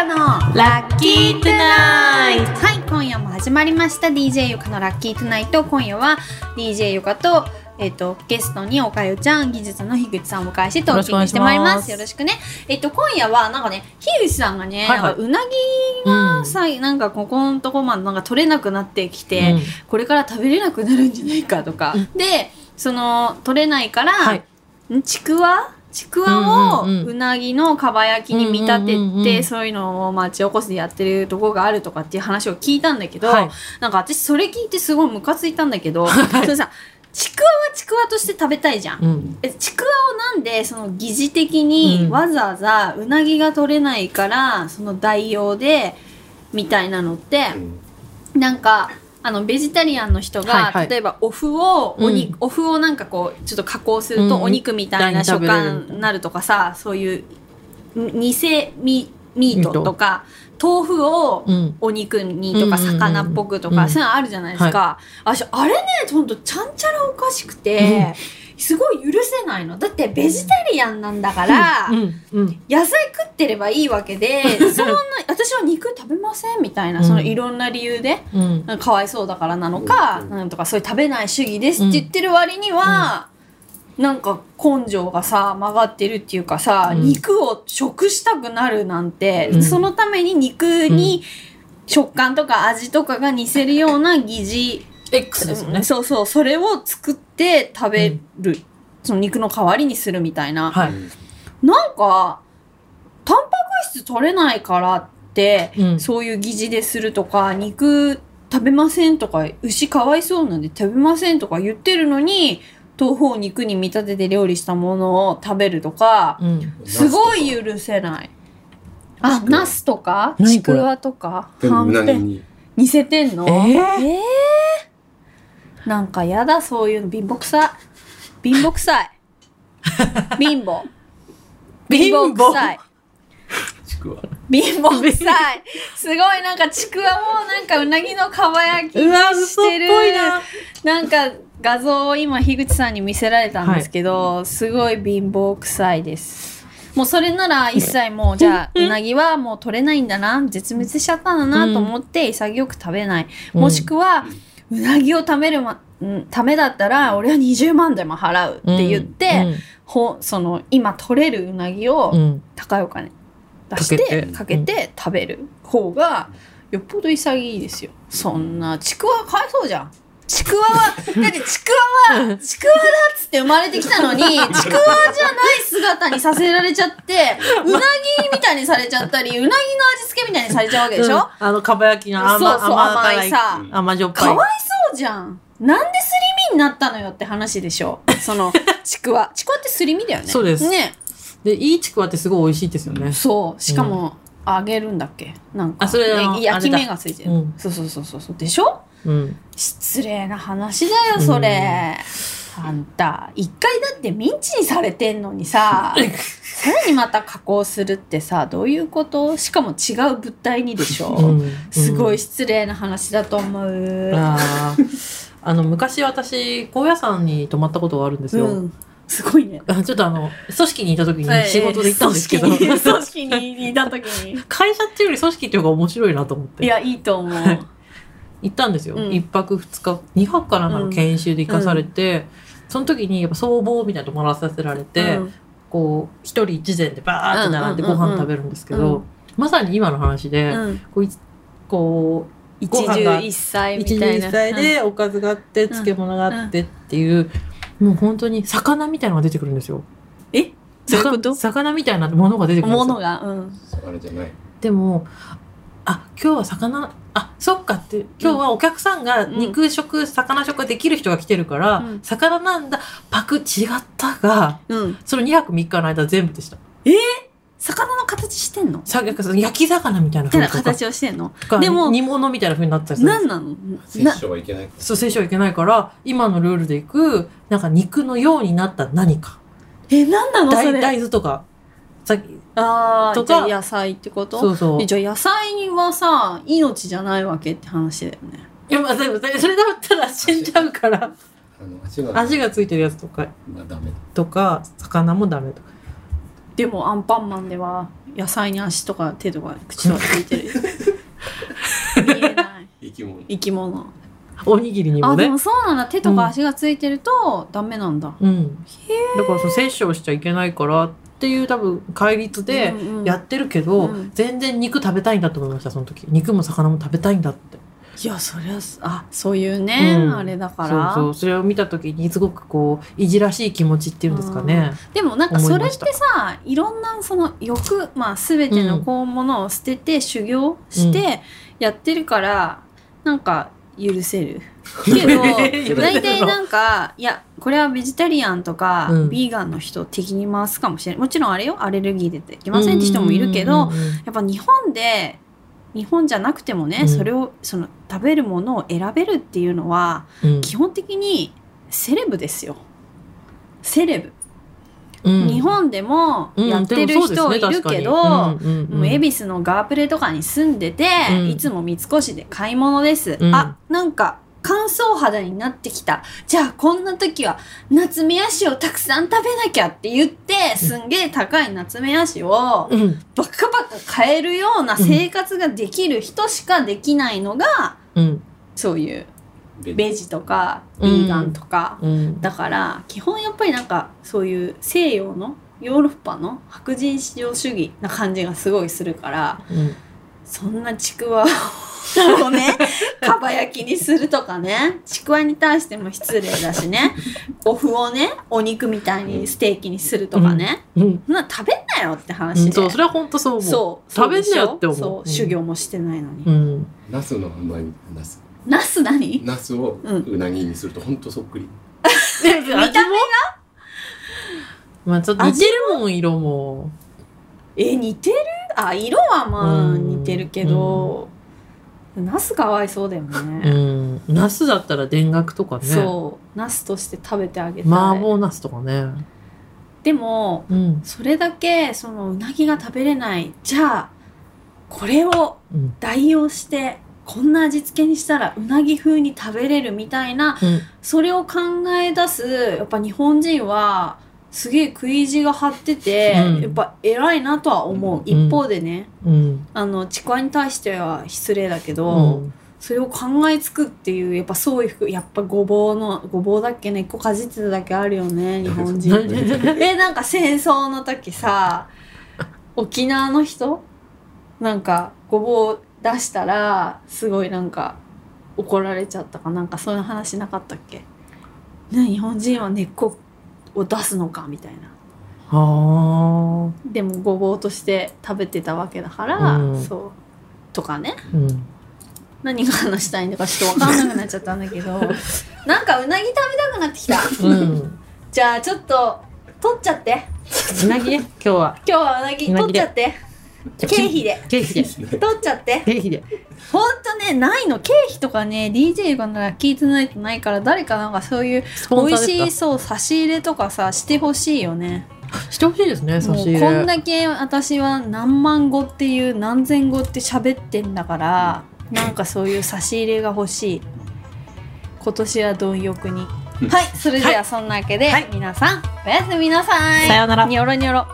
かのラッキートゥナイト。はい今夜も始まりました。DJ ゆかのラッキートゥナイト。今夜は DJ ゆかとえっ、とゲストにおかゆちゃん技術の樋口さんをお迎えしてトーキングしてまいります。よろしくね。えっ、と今夜はなんかね樋口さんがね、はいはい。なんかうなぎがさ、なんかここのとこまでなんか取れなくなってきて、うん。これから食べれなくなるんじゃないかとか、うん。でその取れないから、はい。ん？ちくわ？ちくわをうなぎのかば焼きに見立てて、そういうのを町おこしでやってるとこがあるとかっていう話を聞いたんだけど、はい。なんか私それ聞いてすごいムカついたんだけど、それさちくわはちくわとして食べたいじゃん。うん。えちくわをなんでその疑似的にうん。わざわざうなぎが取れないからその代用でみたいなのって、なんかあのベジタリアンの人が、はいはい。例えばお麩をお肉、うん。お麩をなんかこうちょっと加工するとうん。お肉みたいな食感になるとかさ、そういうに偽ミミートとか豆腐をうん。お肉にとかうんうんうん魚っぽくとか、うん。そういうのあるじゃないですか。私あれねほんとちゃんちゃらおかしくて、すごい許せないの。だってベジタリアンなんだから、野菜食ってればいいわけで そんな私は肉食べませんみたいな、うん。そのいろんな理由でかかわいそうだからなのか、うん。なんとかそういう食べない主義ですって言ってる割には、なんか根性がさ曲がってるっていうかさ、うん。肉を食したくなるなんて、うん。そのために肉に食感とか味とかが似せるような疑似 X ですよね。そうそう。それを作って食べる、その肉の代わりにするみたいな。はい。なんか、タンパク質取れないからって、うん。そういう疑似でするとか、肉食べませんとか、牛かわいそうなんで食べませんとか言ってるのに、豆腐を肉に見立てて料理したものを食べるとか、うん。すごい許せない。あ、ナスとかちくわとかはんぺん。似せてんの？えー？えー？なんかやだ、そういうの。貧乏くさい。貧乏くさい。貧乏。貧乏？くさい。ちくわ貧乏くさい。すごいなんかちくわもなんかうなぎのかば焼きしてる。いななんか画像を今樋口さんに見せられたんですけど、すごい貧乏くさいです。もうそれなら一切もうじゃあうなぎはもう取れないんだな絶滅しちゃったんだなと思って潔く食べない、うんもしくはうなぎを食べる、ま、うんためだったら俺は20万でも払うって言って、ほその今取れるうなぎをうん。うん高いお金出してかけて。かけて食べる方がよっぽど潔いですよ。そんなちくわかわいそうじゃんちくわはだってちくわはちくわだっつって生まれてきたのにちくわじゃない姿にさせられちゃってうなぎみたいにされちゃったりうなぎの味付けみたいにされちゃうわけでしょ、うん。あのかば焼きの甘そうそう甘甘いさ。甘じょっぱい。かわいそうじゃん。なんですり身になったのよって話でしょ？その ちくわ。ちくわってすり身だよね。そうです。ね。でいいちくわってすごい美味しいですよね。そう。しかも、揚げるんだっけ？なんか焼き目がついてる、うんそうそうそうそうそう。でしょ？うん。失礼な話だよそれ、あんた一回だってミンチにされてんのにささらにまた加工するってさどういうこと？しかも違う物体にでしょ、うん。すごい失礼な話だと思う、あーあの昔私高野山に泊まったことがあるんですよ、うん。すごいね。あちょっとあの組織にいた時に仕事で行ったんですけど、組織。に組織にいた時に。会社っていうより組織っていう方が面白いなと思って。いやいいと思う行ったんですよ、うん。一泊二日。二泊かなんかの研修で行かされて、その時にやっぱ僧帽みたいなの泊まらさせられて、うん。こう一人一膳でバーって並んでご飯食べるんですけど、うん。まさに今の話で、うん。こういこう一ご飯が汁一菜み一たいな。日一菜でおかずがあって漬物があってっていう、もう本当に魚みたいなのが出てくるんですよ。え？魚魚みたいなものが出てくるんですよ。ものが。うん。あれじゃない。でもあ今日は魚あそっかって今日はお客さんが肉食、魚食ができる人が来てるから、うん。魚なんだ。パク違ったがうん。その2泊3日の間全部でした。魚の形してんの？さ焼き魚みたいなみたいな風とか。形をしてんの？がでも煮物みたいな風になったりする何なの？摂な取はいけないそう摂取はいけないから今のルールでいくなんか肉のようになった何か。え何なのそ大れ大豆とかさああとか。じゃあ野菜ってこと？そうそう。えじゃあ野菜はさ命じゃないわけって話だよね。いやまあでもそれだったら死んじゃうから。あの足が味がついてるやつとか。まあダメ。とか魚もダメとか。でもアンパンマンでは野菜に足とか手とか口とかついてる見えない。生き物。生き物。おにぎりにもね。あでもそうなんだ。手とか足がついてるとダメなんだ、うん。だからその摂取をしちゃいけないからっていう多分戒律でうんうん。やってるけど、うん。全然肉食べたいんだと思いましたその時。肉も魚も食べたいんだって。いやそりゃあそういうね、うん。あれだから。そうそう。それを見た時にすごくこういじらしい気持ちっていうんですかね、でもなんかそれってさいろんなその欲、まあ、全てのこうものを捨てて修行してやってるから、なんか許せる。けど 大体なんかいやこれはベジタリアンとか、うん。ビーガンの人を敵に回すかもしれない。もちろんあれよ。アレルギーでできませんって人もいるけど、やっぱ日本で日本じゃなくてもね、うん。それをその食べるものを選べるっていうのはうん。基本的にセレブですよ。セレブ、うん日本でもうんやってる人いるけど、もう恵比寿のガープレとかに住んでて、うん。いつも三越で買い物です、うん。あなんか乾燥肌になってきた。じゃあこんな時は夏目足をたくさん食べなきゃって言ってすんげえ高い夏目足をうん。バカバカ買えるような生活ができる人しかできないのが、うん。そういうベベジとかうん。ビーガンとか、うん。だから基本やっぱりなんかそういう西洋のヨーロッパの白人至上主義な感じがすごいするからうんそんなちくわをね かば焼きにするとかねちくわに対しても失礼だしねお麩をねお肉みたいにステーキにするとかね、うん。そんな食べんなよって話で、うん。そうそれは本当そう思う。そう食べんなよって思う。そう、うん修行もしてないのに、うん。ナスのうまみナスナス何？ナスをうなぎにすると本当そっくり。見見た目まあちょっと似てるもん色も。え似てる？あ色はまあうん。似てるけど、ナスかわいそうだようね、ん。ナスだったら田楽とかね。そう。ナスとして食べてあげたい。麻婆ナスとかね。でもうん。それだけそのうなぎが食べれない。じゃあこれをうん。代用してこんな味付けにしたらうなぎ風に食べれるみたいなうん。それを考え出すやっぱ日本人はすげえ食い意地が張ってて、うん。やっぱ偉いなとは思う、うん。一方でねうん。あのちくわに対しては失礼だけど、うん。それを考えつくっていうやっぱ創意服やっぱごぼうのごぼうだっけね一個かじってただけあるよね日本人。えなんか戦争の時さ沖縄の人？なんかごぼう出したらすごいなんか怒られちゃったかな。んかそういう話なかったっけ？ね日本人は根っこを出すのかみたいな。はでもごぼうとして食べてたわけだから、うん。そう。とかね。あうん。何が話したいんだかちょっと分かんなくなっちゃったんだけど なんかうなぎ食べたくなってきた。うん。じゃあちょっと取っちゃって。うなぎね今日は。今日はうなぎ取っちゃって経費で。経費で。取っちゃって。経費で。ほんとねないの。経費とかね DJ がなら聞いてないとないから誰かなんかそういう美味しいそう差し入れとかさしてほしいよね。してほしいですね差し入れ。こんだけ私は何万語っていう何千語って喋ってんだからなんかそういう差し入れが欲しい。今年は貪欲に。はいそれではそんなわけで、はい。皆さんおやすみなさい。さようなら。にょろにょろ